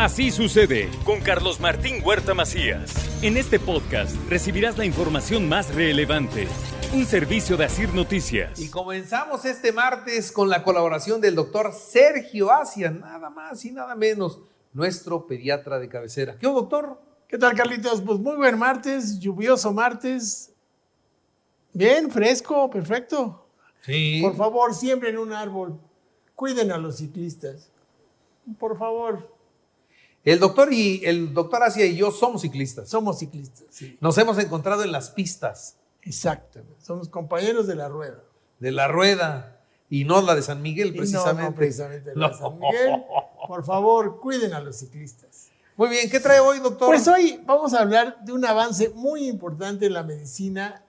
Así sucede con Carlos Martín Huerta Macías. En este podcast recibirás la información más relevante. Un servicio de Asir Noticias. Y comenzamos este martes con la colaboración del doctor Sergio Asia, nada más y nada menos, nuestro pediatra de cabecera. ¿Qué doctor? ¿Qué tal, Carlitos? Pues muy buen martes, lluvioso martes. Bien, fresco, perfecto. Sí. Por favor, siembren un árbol. Cuiden a los ciclistas. Por favor. El doctor y el doctor Asia y yo somos ciclistas. Somos ciclistas, sí. Nos hemos encontrado en las pistas Exacto. Somos compañeros de la rueda. de la rueda y no la de San Miguel, no, precisamente. no, precisamente la de. San Miguel. Por favor, cuiden a los ciclistas. Muy bien, ¿qué trae hoy, doctor? Pues hoy vamos a hablar de un avance muy importante en la medicina,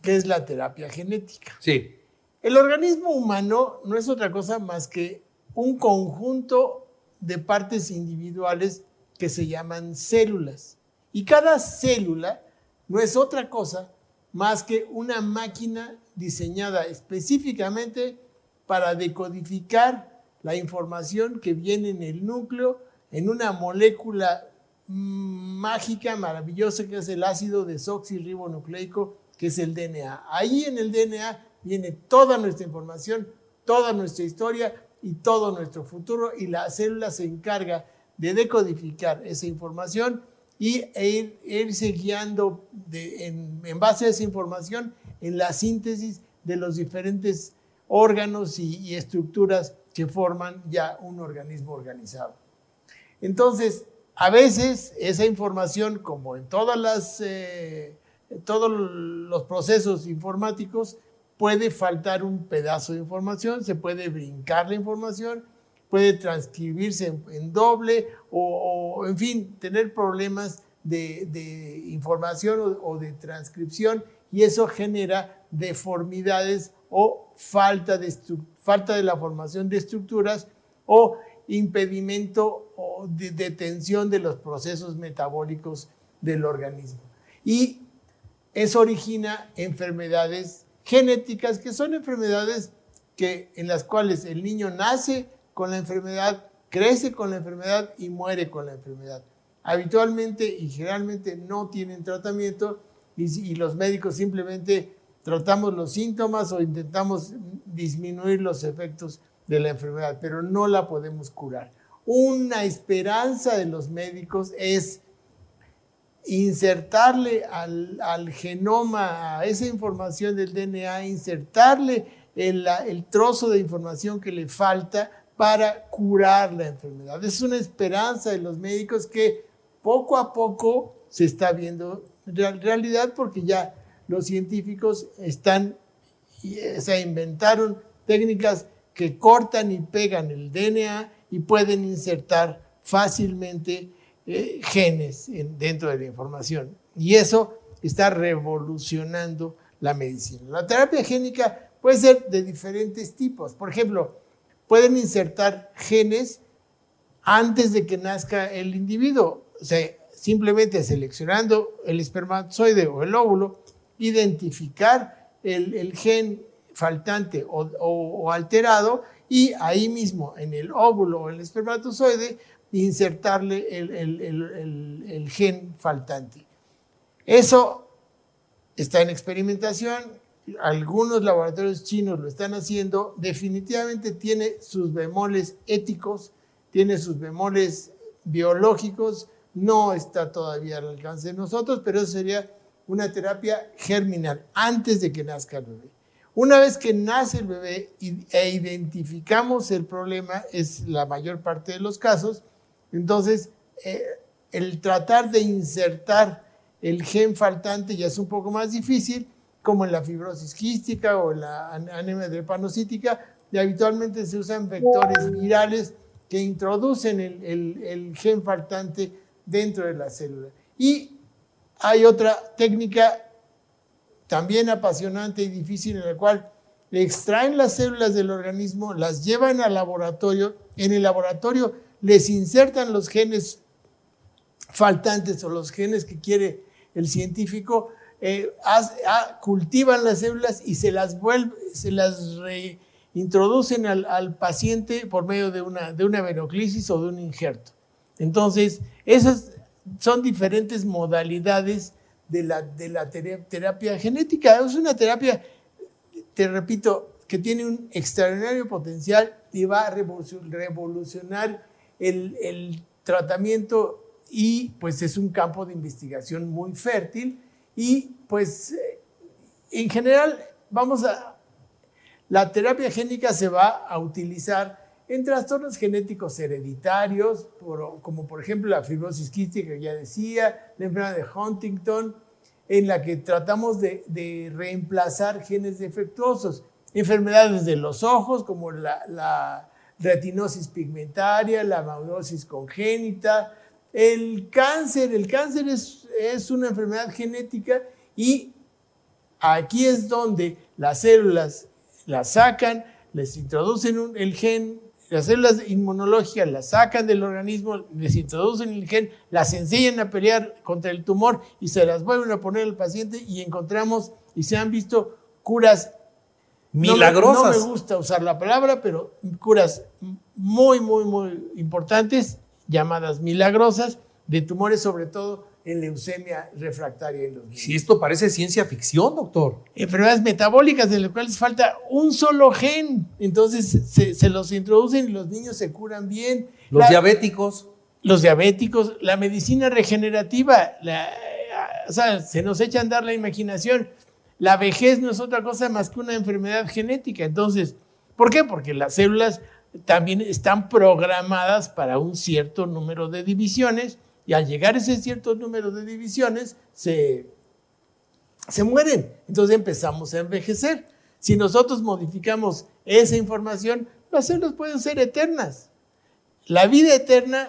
que es la terapia genética. Sí. El organismo humano no es otra cosa más que un conjunto de partes individuales que se llaman células. Y cada célula no es otra cosa más que una máquina diseñada específicamente para decodificar la información que viene en el núcleo en una molécula mágica, maravillosa, que es el ácido desoxirribonucleico, que es el DNA. Ahí en el DNA viene toda nuestra información, toda nuestra historia y todo nuestro futuro y la célula se encarga de decodificar esa información y e ir, irse guiando de- en, en base a esa información en la síntesis de los diferentes órganos y, estructuras que forman ya un organismo organizado. Entonces, a veces esa información, como en todas las, eh, todos los procesos informáticos, puede faltar un pedazo de información, se puede brincar la información, puede transcribirse en, doble o, en fin, tener problemas de, información o, de transcripción y eso genera deformidades o falta de, falta de la formación de estructuras o impedimento o de detención de los procesos metabólicos del organismo. Y eso origina enfermedades genéticas, que son enfermedades que, en las cuales el niño nace con la enfermedad, crece con la enfermedad y muere con la enfermedad. Habitualmente y generalmente no tienen tratamiento y, y los médicos simplemente tratamos los síntomas o intentamos disminuir los efectos de la enfermedad, pero no la podemos curar. Una esperanza de los médicos es insertarle al, al genoma, a esa información del DNA, insertarle el, el trozo de información que le falta para curar la enfermedad. Es una esperanza de los médicos que poco a poco se está viendo real- realidad porque ya los científicos están, se inventaron técnicas que cortan y pegan el DNA y pueden insertar fácilmente eh, genes en- dentro de la información. Y eso está revolucionando la medicina. La terapia génica puede ser de diferentes tipos. Por ejemplo, pueden insertar genes antes de que nazca el individuo. O sea, simplemente seleccionando el espermatozoide o el óvulo, identificar el, gen faltante o alterado y ahí mismo en el óvulo o el espermatozoide insertarle el, gen faltante. Eso está en experimentación, algunos laboratorios chinos lo están haciendo, definitivamente tiene sus bemoles éticos, tiene sus bemoles biológicos, no está todavía al alcance de nosotros, pero eso sería una terapia germinal antes de que nazca el bebé. Una vez que nace el bebé e identificamos el problema, es la mayor parte de los casos, entonces eh, el tratar de insertar el gen faltante ya es un poco más difícil, como en la fibrosis quística o la an- anemia drepanocítica, y habitualmente se usan vectores virales que introducen el, el- gen faltante dentro de la célula. Y hay otra técnica también apasionante y difícil en la cual extraen las células del organismo, las llevan al laboratorio, en el laboratorio les insertan los genes faltantes o los genes que quiere el científico, eh, ah, cultivan las células y se las, vuelve, se las reintroducen al, paciente por medio de una, de una venoclisis o de un injerto. Entonces, esas son diferentes modalidades de la, de la tera- terapia genética. Es una terapia, te repito, que tiene un extraordinario potencial y va a revolucion- revolucionar el, tratamiento y pues es un campo de investigación muy fértil y pues eh, en general vamos a, la terapia génica se va a utilizar en trastornos genéticos hereditarios, por- como por ejemplo la fibrosis quística ya decía, la enfermedad de Huntington, en la que tratamos de, reemplazar genes defectuosos. Enfermedades de los ojos, como la retinosis pigmentaria, la maurosis congénita, el cáncer. El cáncer es, es una enfermedad genética y Aquí es donde las células las sacan, les introducen el gen, las células inmunológicas las sacan del organismo, les introducen el gen, las enseñan a pelear contra el tumor y se las vuelven a poner al paciente y encontramos y se han visto curas no me- Milagrosas. No me, gusta usar la palabra, pero curas muy, muy, muy importantes, llamadas milagrosas, de tumores, sobre todo en leucemia refractaria en los niños. Si esto parece ciencia ficción, doctor. Enfermedades metabólicas de las cuales falta un solo gen. Entonces se, se los introducen y los niños se curan bien. Los La- diabéticos. los diabéticos, la medicina regenerativa, la- o sea, se nos echa a andar la imaginación. La vejez no es otra cosa más que una enfermedad genética. Entonces, ¿por qué? Porque las células también están programadas para un cierto número de divisiones y al llegar a ese cierto número de divisiones se, se mueren. Entonces empezamos a envejecer. Si nosotros modificamos esa información, las células pueden ser eternas. La vida eterna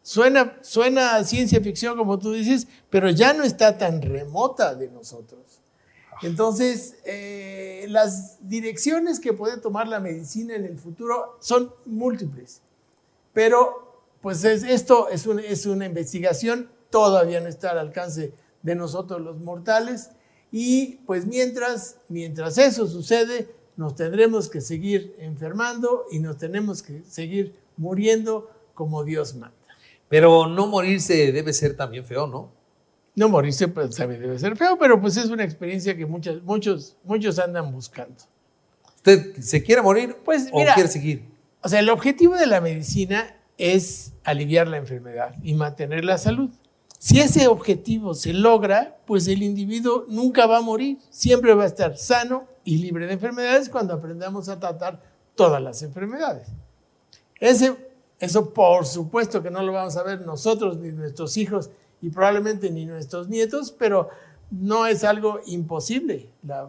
suena, suena a ciencia ficción, como tú dices, pero ya no está tan remota de nosotros. Entonces, eh, las direcciones que puede tomar la medicina en el futuro son múltiples. Pero, pues es- esto es una investigación, todavía no está al alcance de nosotros los mortales. Y pues mientras, mientras eso sucede, nos tendremos que seguir enfermando y nos tenemos que seguir muriendo como Dios manda. Pero no morirse debe ser también feo, ¿no? No morirse pues, también debe ser feo, pero pues es una experiencia que muchas, muchos, muchos andan buscando. ¿Usted se quiere morir Pues, o mira, quiere seguir? O sea, el objetivo de la medicina es aliviar la enfermedad y mantener la salud. Si ese objetivo se logra, pues el individuo nunca va a morir, siempre va a estar sano y libre de enfermedades cuando aprendamos a tratar todas las enfermedades. Ese, eso por supuesto que no lo vamos a ver nosotros ni nuestros hijos y probablemente ni nuestros nietos, pero no es algo imposible la-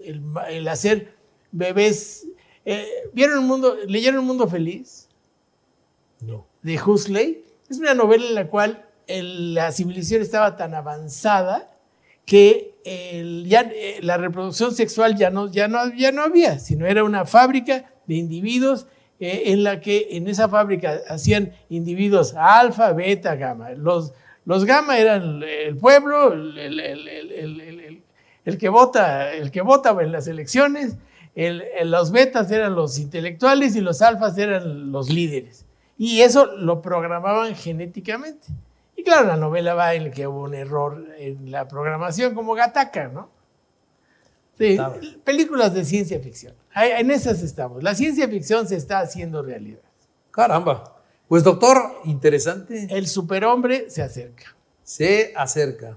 el, el hacer bebés. eh, ¿Vieron un mundo, leyeron Un Mundo Feliz? No. de Huxley. Es una novela en la cual el- la civilización estaba tan avanzada que el- ya, eh, la reproducción sexual ya no, ya, no, ya no había, sino era una fábrica de individuos eh, en la que en esa fábrica hacían individuos alfa, beta, gamma. Los, los gamma eran el, pueblo, el, que vota, el que votaba en las elecciones, el- el- los betas eran los intelectuales y los alfas eran los líderes. Y eso lo programaban genéticamente. Y claro, la novela va en que hubo un error en la programación, como Gataca, ¿no? Sí, películas de ciencia ficción. En esas estamos. La ciencia ficción se está haciendo realidad. Caramba. Pues doctor, interesante. El superhombre se acerca. Se acerca.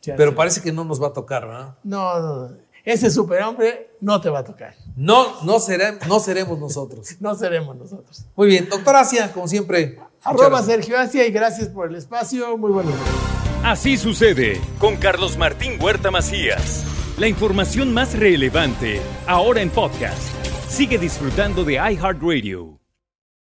se Pero acerca. parece que no nos va a tocar, ¿verdad? No, no, no. Ese superhombre no te va a tocar. No, no, seré- no seremos nosotros. No seremos nosotros. Muy bien, doctor Asia, como siempre. Arroba. Sergio Asia y gracias por el espacio. Muy buenos días. Así sucede con Carlos Martín Huerta Macías. La información más relevante ahora en podcast. Sigue disfrutando de iHeartRadio.